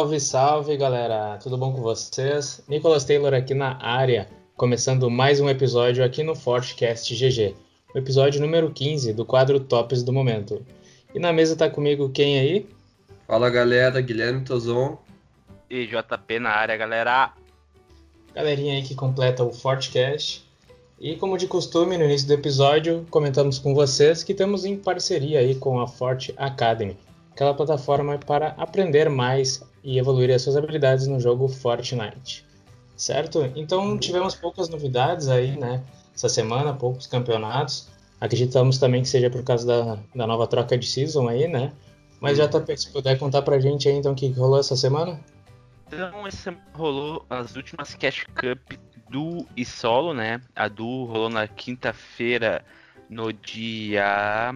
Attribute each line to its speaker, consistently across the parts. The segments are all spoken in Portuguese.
Speaker 1: Salve, salve galera! Tudo bom com vocês? Nicolas Taylor aqui na área, começando mais um episódio aqui no Fortcast GG, o episódio número 15 do quadro Tops do Momento. E na mesa tá comigo quem aí?
Speaker 2: Fala galera, Guilherme Tozon.
Speaker 3: E JP na área, galera.
Speaker 1: Galerinha aí que completa o Fortcast. E como de costume, no início do episódio, comentamos com vocês que estamos em parceria aí com a Forte Academy, aquela plataforma para aprender mais e evoluir as suas habilidades no jogo Fortnite. Certo? Então tivemos poucas novidades aí, né? Essa semana, poucos campeonatos. Acreditamos também que seja por causa da, da nova troca de season aí, né? Mas já tá, se puder contar pra gente aí então o que rolou essa semana?
Speaker 3: Então, essa rolou as últimas Cash Cup do e solo, né? A do rolou na quinta-feira, no dia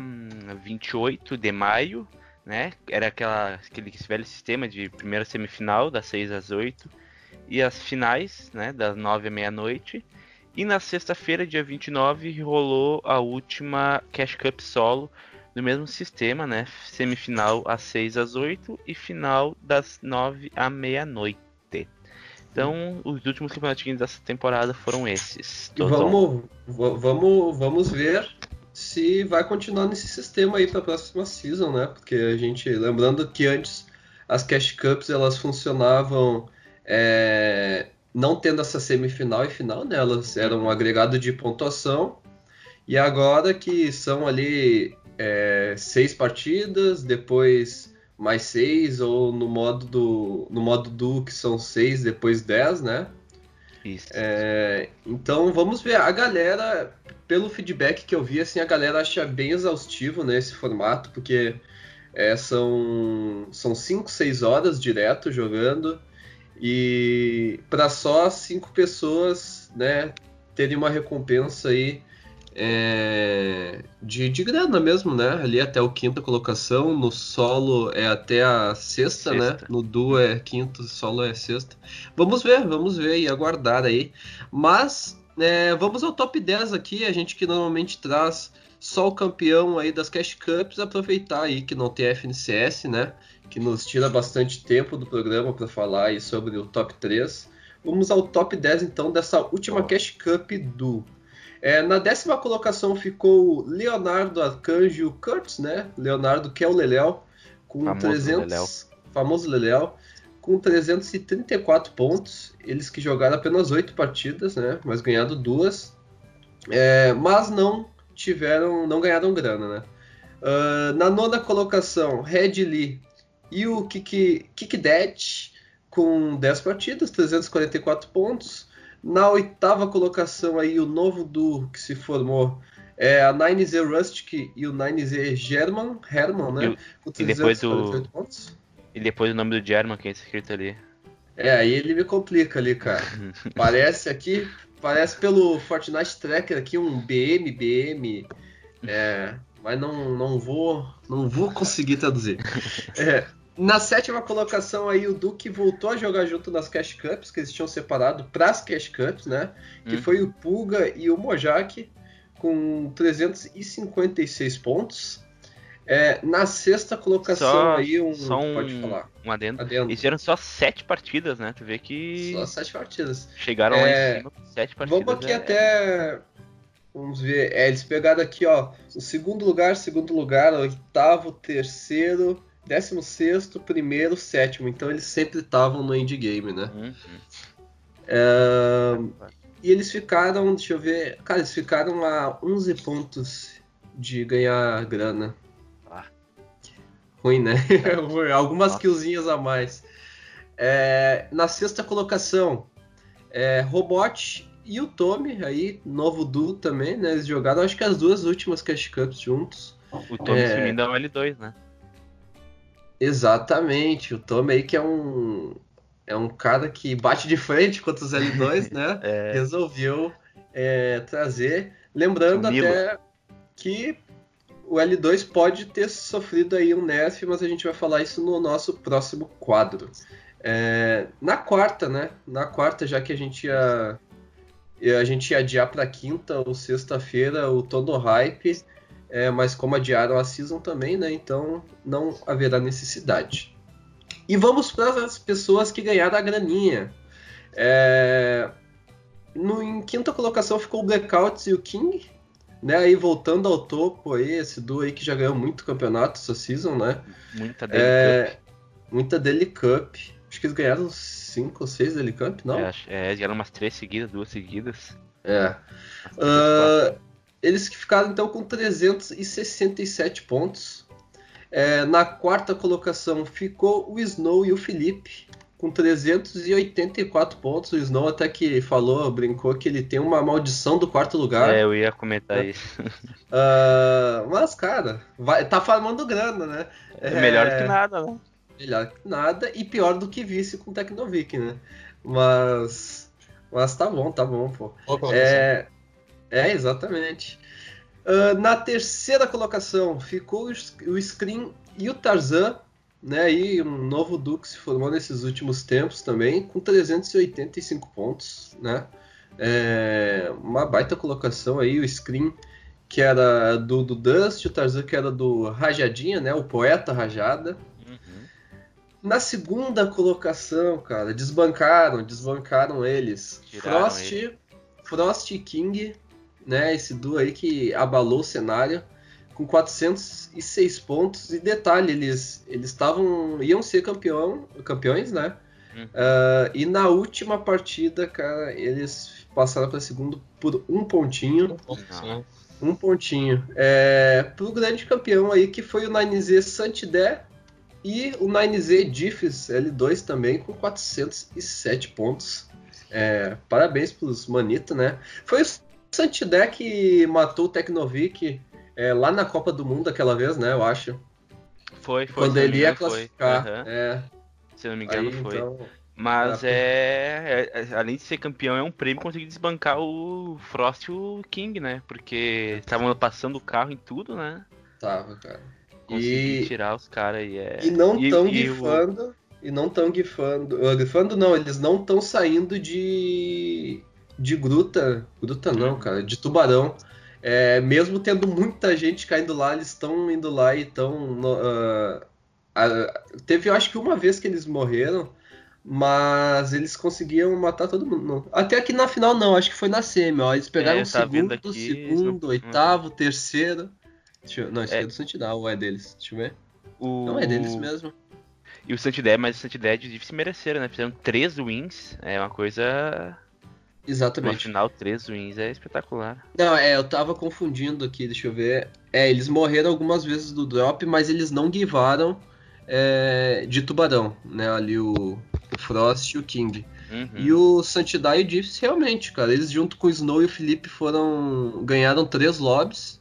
Speaker 3: 28 hum, de maio, né? Era aquela, aquele velho sistema de primeira semifinal, das 6 às 8, e as finais, né? Das 9 à meia-noite. E na sexta-feira, dia 29, rolou a última Cash Cup solo no mesmo sistema, né? Semifinal às 6 às 8 e final das 9 à meia-noite. Então, os últimos campeonatinhos dessa temporada foram esses.
Speaker 2: Vamos, vamos, vamos ver se vai continuar nesse sistema aí para a próxima season, né? Porque a gente, lembrando que antes as Cash Cups elas funcionavam é, não tendo essa semifinal e final, né? Elas eram um agregado de pontuação. E agora que são ali é, seis partidas, depois mais seis, ou no modo do no modo do que são seis, depois dez, né? Isso. É, então vamos ver. A galera, pelo feedback que eu vi, assim, a galera acha bem exaustivo né, formato, porque é, são, são cinco, seis horas direto jogando. E para só cinco pessoas, né, terem uma recompensa aí é, de, de grana mesmo, né? Ali até o quinta colocação, no solo é até a sexta, né? sexta. né? No duo é quinto, solo é sexta. Vamos ver, vamos ver e aguardar aí. Mas é, vamos ao top 10 aqui, a gente que normalmente traz só o campeão aí das Cash Cups, aproveitar aí que não tem FNCS, né? Que nos tira bastante tempo do programa para falar aí sobre o top 3. Vamos ao top 10 então dessa última Cash Cup do é, na décima colocação ficou Leonardo Arcanjo Kurtz, né? Leonardo que é o Leléo, com famoso 300, Leléu. famoso Leléo, com 334 pontos. Eles que jogaram apenas 8 partidas, né? Mas ganhado duas. É, mas não tiveram, não ganharam grana, né? Uh, na nona colocação, Red Lee e o Kiki, Kiki com 10 partidas, 344 pontos. Na oitava colocação aí, o novo duo que se formou é a 9Z Rustic e o 9Z German, Herman, né?
Speaker 3: E, e depois o... Pontos. E depois o nome do German que é escrito ali.
Speaker 2: É, aí ele me complica ali, cara. parece aqui, parece pelo Fortnite Tracker aqui um BM, BM, é, mas não, não vou, não vou conseguir traduzir. É, na sétima colocação aí o Duque voltou a jogar junto nas Cash Cups, que eles tinham separado para as Cash Cups, né? Que uhum. foi o Pulga e o Mojak com 356 pontos. É, na sexta colocação
Speaker 3: só,
Speaker 2: aí um,
Speaker 3: só um, pode falar. Um adendo. adendo. Eles fizeram só sete partidas, né? Tu vê que
Speaker 2: só sete partidas.
Speaker 3: Chegaram é, lá em é, cima sete partidas.
Speaker 2: Vamos aqui é... até Vamos ver. É, eles pegaram aqui, ó. O segundo lugar, segundo lugar, oitavo, terceiro, 16, primeiro, sétimo. Então eles sempre estavam no endgame, né? Uhum. É, e eles ficaram, deixa eu ver, cara, eles ficaram a 11 pontos de ganhar grana. Ah. Ruim, né? Algumas Nossa. killzinhas a mais. É, na sexta colocação, é, Robot e o Tommy, aí, novo duo também, né? Eles jogaram acho que as duas últimas Cash Cups juntos.
Speaker 3: O Tommy é... se é um L2, né?
Speaker 2: Exatamente, o Tom aí que é um é um cara que bate de frente contra os L2, né? é. Resolveu é, trazer, lembrando até que o L2 pode ter sofrido aí um nerf, mas a gente vai falar isso no nosso próximo quadro. É, na quarta, né? Na quarta, já que a gente ia a gente ia adiar para quinta ou sexta-feira o Tono Hype é, mas como adiaram a season também, né? Então não haverá necessidade. E vamos para as pessoas que ganharam a graninha. É... No, em quinta colocação ficou o Blackouts e o King. Né, aí voltando ao topo aí, esse duo aí que já ganhou muito campeonato essa season, né?
Speaker 3: Muita Daily é... Cup.
Speaker 2: Muita Daily Cup. Acho que eles ganharam cinco ou seis Daily Cup, não?
Speaker 3: É, é ganharam umas três seguidas, duas seguidas.
Speaker 2: É. Uh, eles que ficaram então com 367 pontos. É, na quarta colocação ficou o Snow e o Felipe com 384 pontos. O Snow até que falou, brincou que ele tem uma maldição do quarto lugar.
Speaker 3: É, eu ia comentar é. isso.
Speaker 2: Uh, mas, cara, vai, tá farmando grana, né?
Speaker 3: É melhor que nada, né?
Speaker 2: Melhor que nada e pior do que vice com Tecnovic, né? Mas. Mas tá bom, tá bom, pô. É, é, exatamente. Uh, na terceira colocação ficou o Scream e o Tarzan, né? E um novo Duke se formou nesses últimos tempos também, com 385 pontos, né? É, uma baita colocação aí, o Scream que era do, do Dust, o Tarzan que era do Rajadinha, né? O poeta Rajada. Uhum. Na segunda colocação, cara, desbancaram, desbancaram eles. Frost, ele. Frost e King né? Esse duo aí que abalou o cenário com 406 pontos. E detalhe, eles eles estavam iam ser campeão, campeões, né? Uhum. Uh, e na última partida, cara, eles passaram para segundo por um pontinho. Um, um pontinho. É, pro grande campeão aí que foi o 9Z Santidé e o 9Z Diffs L2 também com 407 pontos. É, parabéns pros Manito, né? Foi Santidec matou o Teknovic é, lá na Copa do Mundo aquela vez, né? Eu acho.
Speaker 3: Foi, foi.
Speaker 2: Quando ele ia classificar. Uhum. É.
Speaker 3: Se não me engano, Aí, foi. Então... Mas é, é, além de ser campeão, é um prêmio conseguir desbancar o Frost e o King, né? Porque estavam passando o carro em tudo, né?
Speaker 2: Tava, cara.
Speaker 3: Consegui e... tirar os caras e é.
Speaker 2: E não tão gifando. O... E não tão gifando. Gifando não, eles não estão saindo de de gruta, gruta não, cara, de tubarão. É, mesmo tendo muita gente caindo lá, eles estão indo lá e estão. Uh, uh, teve, eu acho que uma vez que eles morreram, mas eles conseguiam matar todo mundo. Até aqui na final, não, acho que foi na semi. Ó, eles pegaram é, o tá segundo, aqui, segundo, não... oitavo, terceiro. Eu... não, esse é. é do Santidade, ou é deles? Deixa eu ver. O... Não, é deles mesmo.
Speaker 3: E o Santidade, mas o Santidade é difícil merecer, né? Fizeram três wins, é uma coisa
Speaker 2: Exatamente.
Speaker 3: No final, três wins é espetacular.
Speaker 2: Não, é, eu tava confundindo aqui, deixa eu ver. É, eles morreram algumas vezes do drop, mas eles não givaram é, de tubarão, né? Ali o, o Frost e o King. Uhum. E o Santidade e o Diffs, realmente, cara, eles junto com o Snow e o Felipe foram. ganharam três lobbies.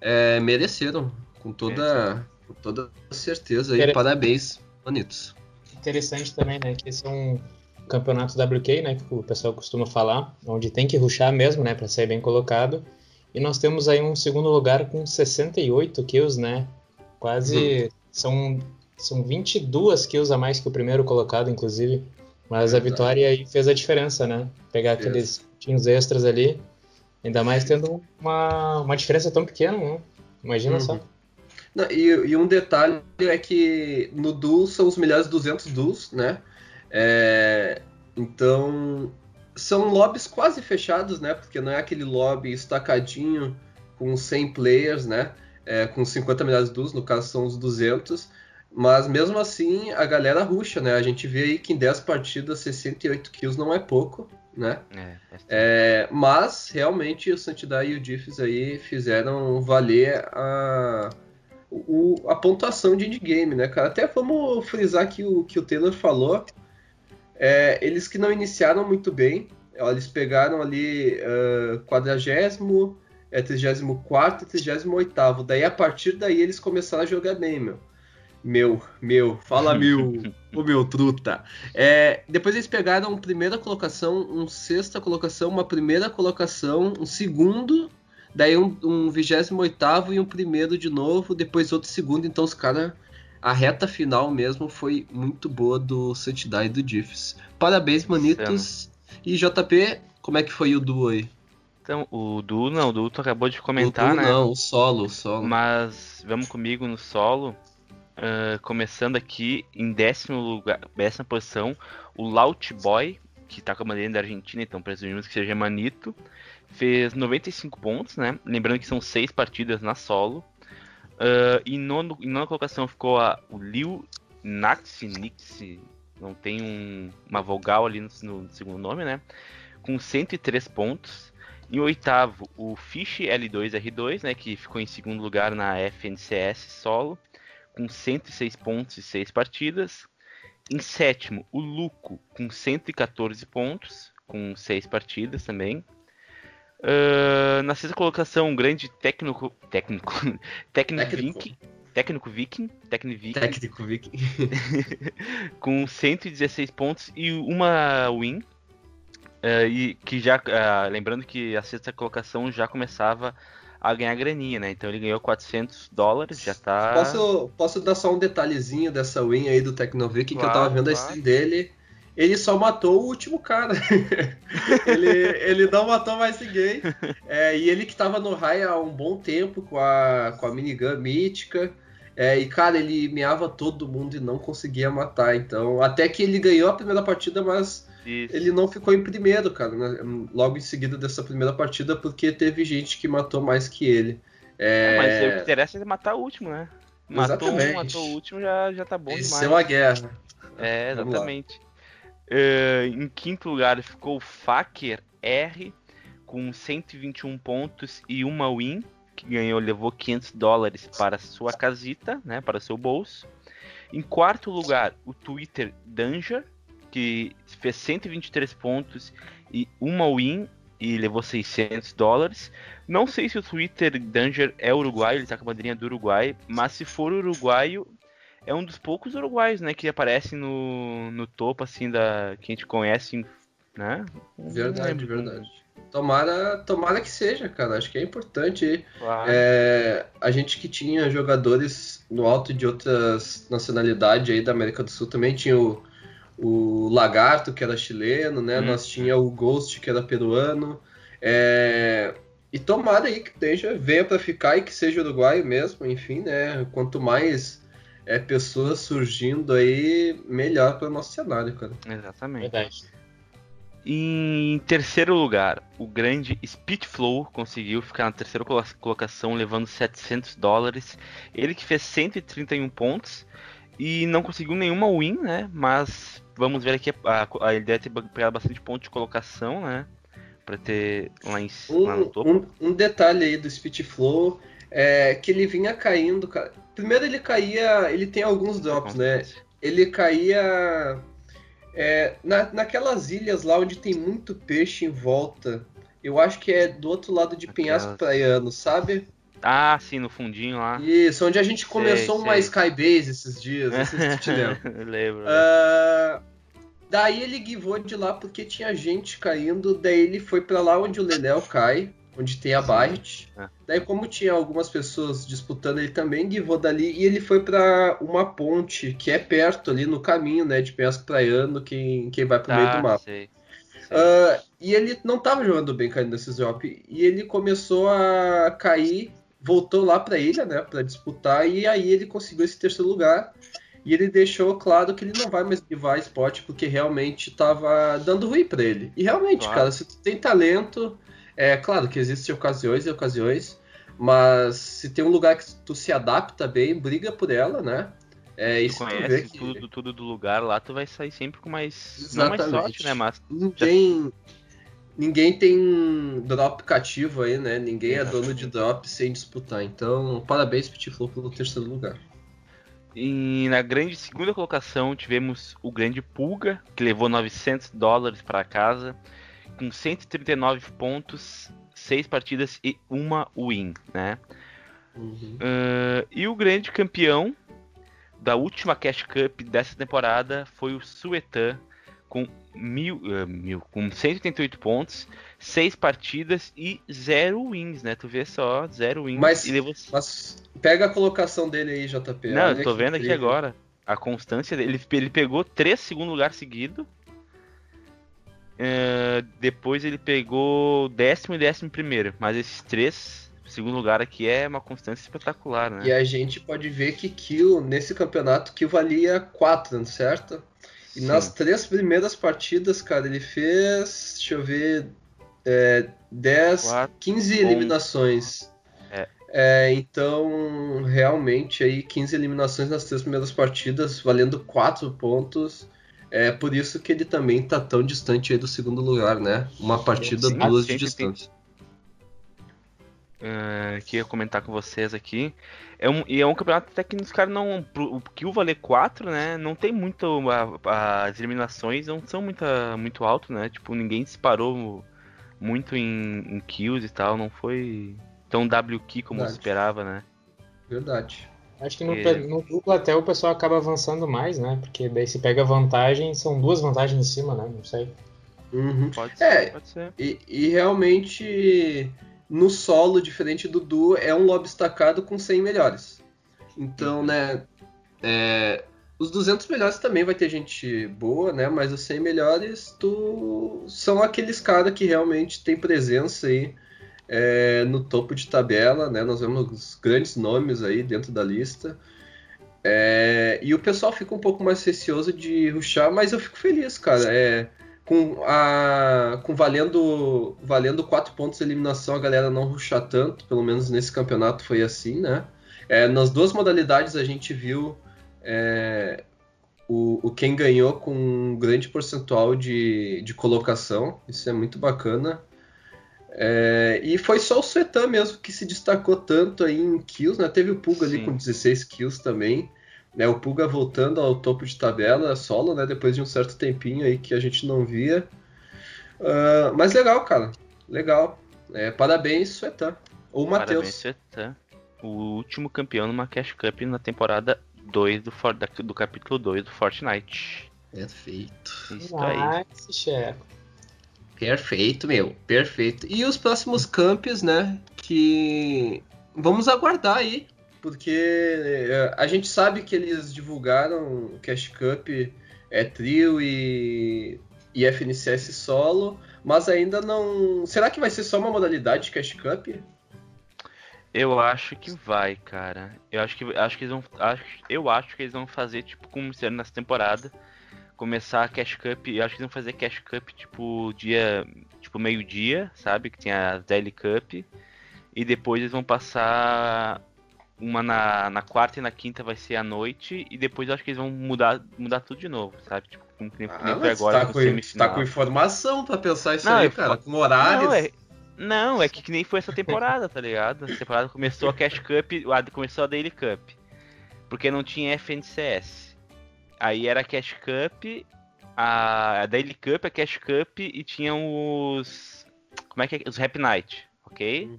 Speaker 2: É, mereceram, com toda, com toda certeza. E parabéns, bonitos.
Speaker 1: Interessante também, né? Que esse é um campeonato WK, né, que o pessoal costuma falar, onde tem que ruxar mesmo, né, para sair bem colocado. E nós temos aí um segundo lugar com 68 kills, né? Quase uhum. são são 22 kills a mais que o primeiro colocado, inclusive. Mas a vitória aí fez a diferença, né? Pegar aqueles tinhos extras ali, ainda mais tendo uma, uma diferença tão pequena, né? Imagina uhum. só.
Speaker 2: Não, e, e, um detalhe é que no duo são os melhores 200 duos, né? É, então, são lobbies quase fechados, né? Porque não é aquele lobby estacadinho com 100 players, né? É, com 50 milhares de duos, no caso são os 200. Mas mesmo assim, a galera ruxa, né? A gente vê aí que em 10 partidas, 68 kills não é pouco, né? É, é, mas, realmente, o Santidade e o Diffs aí fizeram valer a, o, a pontuação de endgame, né, cara? Até vamos frisar aqui o que o Taylor falou. É, eles que não iniciaram muito bem, eles pegaram ali uh, 40, é, 34 e 38. Daí a partir daí eles começaram a jogar bem, meu. Meu, meu, fala meu, o meu truta. É, depois eles pegaram primeira colocação, um sexta colocação, uma primeira colocação, um segundo, daí um, um 28 e um primeiro de novo, depois outro segundo. Então os caras a reta final mesmo foi muito boa do Santidade e do Diffs. Parabéns, manitos. E JP, como é que foi o duo aí?
Speaker 3: Então, o duo não, o duo tu acabou de comentar,
Speaker 2: o
Speaker 3: duo
Speaker 2: né? Não, o solo, o solo.
Speaker 3: Mas vamos comigo no solo. Uh, começando aqui em décimo lugar, décima posição, o Laut Boy, que tá com a bandeira da Argentina, então presumimos que seja Manito, fez 95 pontos, né? Lembrando que são seis partidas na solo. Uh, e nono, em nona colocação ficou a, o Liu Naxi, Nixi, não tem um, uma vogal ali no, no, segundo nome, né? Com 103 pontos. Em oitavo, o Fish L2R2, né? Que ficou em segundo lugar na FNCS solo, com 106 pontos e 6 partidas. Em sétimo, o Luco, com 114 pontos, com 6 partidas também. Uh, na sexta colocação, um grande técnico. Técnico. técnico, Viking. Técnico Viking.
Speaker 2: Técnico Viking.
Speaker 3: Com 116 pontos e uma win. Uh, e que já. Uh, lembrando que a sexta colocação já começava a ganhar graninha, né? Então ele ganhou 400 dólares, já tá.
Speaker 2: Posso, posso dar só um detalhezinho dessa win aí do Viking claro, que eu tava vendo claro. a stream dele ele só matou o último cara. ele, ele não matou mais ninguém. É, e ele que tava no raio há um bom tempo com a, com a minigun mítica. É, e, cara, ele meava todo mundo e não conseguia matar. Então, até que ele ganhou a primeira partida, mas Isso. ele não ficou em primeiro, cara, né? logo em seguida dessa primeira partida, porque teve gente que matou mais que ele.
Speaker 3: É... mas o que interessa é matar o último, né? Matou um, matou o último, já, já tá bom
Speaker 2: Isso
Speaker 3: demais.
Speaker 2: é uma guerra.
Speaker 3: É, exatamente. Uh, em quinto lugar ficou Faker R com 121 pontos e uma win, que ganhou, levou 500 dólares para sua casita, né, para seu bolso. Em quarto lugar, o Twitter Danger, que fez 123 pontos e uma win e levou 600 dólares. Não sei se o Twitter Danger é uruguaio, ele está com a bandeirinha do Uruguai, mas se for uruguaio, é um dos poucos uruguaios, né, que aparece no, no topo, assim, da que a gente conhece, né?
Speaker 2: Verdade, verdade. Tomara, tomara que seja, cara. Acho que é importante. Claro. É, a gente que tinha jogadores no alto de outras nacionalidades aí da América do Sul também tinha o, o Lagarto, que era chileno, né? Hum. Nós tinha o Ghost, que era peruano. É, e tomara aí que esteja, venha para ficar e que seja uruguaio mesmo, enfim, né? Quanto mais é pessoas surgindo aí melhor para o nosso cenário, cara.
Speaker 3: Exatamente. Verdade. Em terceiro lugar, o grande Speedflow conseguiu ficar na terceira colocação, levando 700 dólares. Ele que fez 131 pontos e não conseguiu nenhuma win, né? Mas vamos ver aqui, a, a, ele deve ter pegado bastante ponto de colocação, né? Para ter lá, em,
Speaker 2: um,
Speaker 3: lá no
Speaker 2: topo. Um, um detalhe aí do Speedflow é que ele vinha caindo, cara. Primeiro ele caía, ele tem alguns drops, né? Ele caía é, na, naquelas ilhas lá onde tem muito peixe em volta. Eu acho que é do outro lado de Penhasco Praiano, sabe?
Speaker 3: Ah, sim, no fundinho lá.
Speaker 2: Isso, onde a gente começou sei, uma sei. Skybase esses dias, não sei se te lembra.
Speaker 3: lembro.
Speaker 2: Uh, daí ele guivou de lá porque tinha gente caindo, daí ele foi para lá onde o Leléo cai onde tem a Barret. É. Daí, como tinha algumas pessoas disputando, ele também guivou dali e ele foi para uma ponte que é perto ali no caminho, né, de Penhasco Praiano, quem, quem vai pro ah, meio do mapa. Sei. Uh, e ele não tava jogando bem caindo nesse drop. E ele começou a cair, voltou lá pra ilha, né, pra disputar, e aí ele conseguiu esse terceiro lugar. E ele deixou claro que ele não vai mais guivar spot porque realmente tava dando ruim para ele. E realmente, claro. cara, se tu tem talento, é claro que existem ocasiões e ocasiões, mas se tem um lugar que tu se adapta bem, briga por ela, né?
Speaker 3: É, isso tu conhece que... tudo, tudo do lugar lá, tu vai sair sempre com mais, Exatamente. não mais sorte, né? Mas
Speaker 2: ninguém, já... ninguém tem drop cativo aí, né? Ninguém é dono de drop sem disputar. Então, parabéns Pitiflu pelo terceiro lugar.
Speaker 3: E na grande segunda colocação tivemos o grande Pulga, que levou 900 dólares para casa com 139 pontos, 6 partidas e uma win, né? Uhum. Uh, e o grande campeão da última Cash Cup dessa temporada foi o Suetan com, mil, uh, mil, com 188 pontos, 6 partidas e 0 wins, né? Tu vê só, 0 wins.
Speaker 2: Mas, levou... mas, pega a colocação dele aí, JP.
Speaker 3: Não, eu tô vendo aqui agora. A constância dele. Ele, ele pegou 3 segundo lugar seguido Uh, depois ele pegou décimo e décimo primeiro, mas esses três segundo lugar aqui é uma constância espetacular, né?
Speaker 2: E a gente pode ver que Kill, nesse campeonato, Kill valia 4, certo? E Sim. nas três primeiras partidas, cara, ele fez, deixa eu ver, é, 10, Quatro, 15 eliminações. É. é. então, realmente, aí 15 eliminações nas três primeiras partidas, valendo 4 pontos. É por isso que ele também tá tão distante aí do segundo lugar, né? Uma partida, Sim, duas de distância.
Speaker 3: Uh, que ia comentar com vocês aqui. É um, e é um campeonato até que os caras não. O o valer 4, né? Não tem muito. A, as eliminações não são muita, muito alto, né? Tipo, ninguém disparou muito em, em kills e tal. Não foi tão WQ como se esperava, né?
Speaker 2: Verdade.
Speaker 1: Acho que no, no, duplo até o pessoal acaba avançando mais, né? Porque daí se pega vantagem, são duas vantagens em cima, né? Não sei.
Speaker 2: Uhum. Pode ser, é, pode ser. E, e, realmente no solo, diferente do duo, é um lobby estacado com 100 melhores. Então, né, é, os 200 melhores também vai ter gente boa, né? Mas os 100 melhores tu... são aqueles caras que realmente tem presença aí é, no topo de tabela, né? Nós vemos os grandes nomes aí dentro da lista. É, e o pessoal fica um pouco mais receoso de ruxar, mas eu fico feliz, cara. É, com, a, com valendo valendo quatro pontos de eliminação, a galera não ruxar tanto, pelo menos nesse campeonato foi assim, né? É, nas duas modalidades a gente viu é, o, o quem ganhou com um grande percentual de, de colocação, isso é muito bacana. É, e foi só o Suetan mesmo que se destacou tanto aí em kills, né? Teve o Pulga ali com 16 kills também. Né, o Puga voltando ao topo de tabela solo, né, depois de um certo tempinho aí que a gente não via. Uh, mas legal, cara. Legal. É, parabéns, Suetan. Ou Matheus. Parabéns,
Speaker 3: Suetan. O último campeão numa Cash Cup na temporada 2 do, do capítulo 2 do Fortnite.
Speaker 2: Perfeito.
Speaker 3: Isso aí.
Speaker 1: Checo.
Speaker 2: Perfeito, meu. Perfeito. E os próximos camps, né? Que vamos aguardar aí porque é, a gente sabe que eles divulgaram o Cash Cup é trio e, e FNCS solo, mas ainda não. Será que vai ser só uma modalidade de Cash Cup?
Speaker 3: Eu acho que vai, cara. Eu acho que acho que eles vão acho, eu acho que eles vão fazer tipo como fizeram nessa temporada, começar a Cash Cup, eu acho que eles vão fazer Cash Cup tipo dia, tipo meio-dia, sabe, que tem a Daily Cup. E depois eles vão passar uma na, na quarta e na quinta vai ser à noite, e depois eu acho que eles vão mudar, mudar tudo de novo, sabe? Tipo, como que
Speaker 2: ah, nem agora tá com, tá com informação pra pensar isso não, aí, cara, com horários.
Speaker 3: Não, é, não, é que, que nem foi essa temporada, tá ligado? A temporada começou a Cash Cup, começou a Daily Cup. Porque não tinha FNCS. Aí era a Cash Cup, a, a Daily Cup, a Cash Cup e tinham os. Como é que é? Os Rap Night, ok? Hum.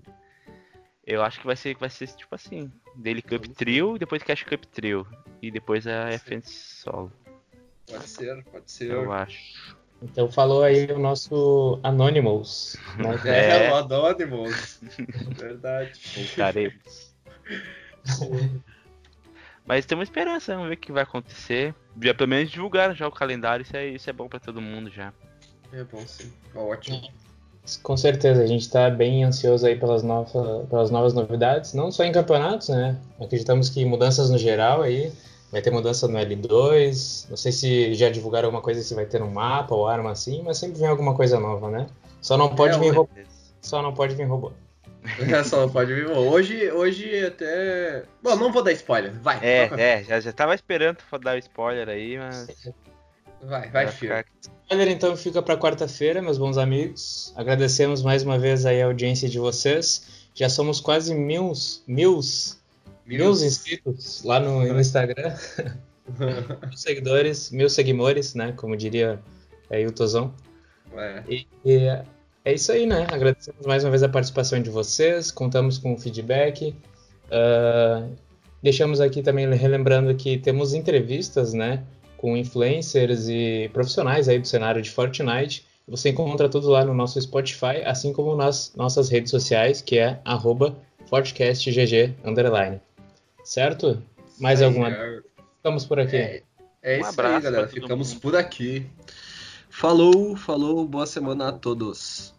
Speaker 3: Eu acho que vai ser, vai ser tipo assim. Daily Cup Trio, depois Cash Cup Trio. E depois a FN Solo.
Speaker 2: Pode ser, pode ser.
Speaker 3: Eu acho.
Speaker 1: Então falou aí o nosso Anonymous.
Speaker 2: Né? É, é, o Anonymous. Verdade.
Speaker 3: Tentaremos. Mas temos esperança, vamos ver o que vai acontecer. Já pelo menos divulgaram já o calendário, isso é, isso é bom para todo mundo já.
Speaker 2: É bom sim, ótimo.
Speaker 1: Com certeza, a gente está bem ansioso aí pelas, novas, pelas novas novidades, não só em campeonatos, né? Acreditamos que mudanças no geral aí, vai ter mudança no L2, não sei se já divulgaram alguma coisa se vai ter um mapa ou arma assim, mas sempre vem alguma coisa nova, né? Só não pode é, vir robô. Só não pode vir robô.
Speaker 2: É, só não pode vir. Hoje, hoje até. Bom, não vou dar spoiler, vai.
Speaker 3: É, é, já, já tava esperando dar o spoiler aí, mas.
Speaker 2: Vai, vai, filho.
Speaker 1: Spoiler então fica para quarta-feira, meus bons amigos. Agradecemos mais uma vez aí a audiência de vocês. Já somos quase mil, mil, mil inscritos lá no, no Instagram. mil seguidores, mil seguidores, né? Como diria aí o Tozão. É. E, e, é isso aí, né? Agradecemos mais uma vez a participação de vocês, contamos com o feedback. Uh, deixamos aqui também relembrando que temos entrevistas, né? com influencers e profissionais aí do cenário de Fortnite. Você encontra tudo lá no nosso Spotify, assim como nas nossas redes sociais, que é FortcastGG underline. Certo? Mais alguma? É... Ficamos por aqui.
Speaker 2: É, é um isso aí, galera. Ficamos mundo. por aqui. Falou, falou, boa semana a todos.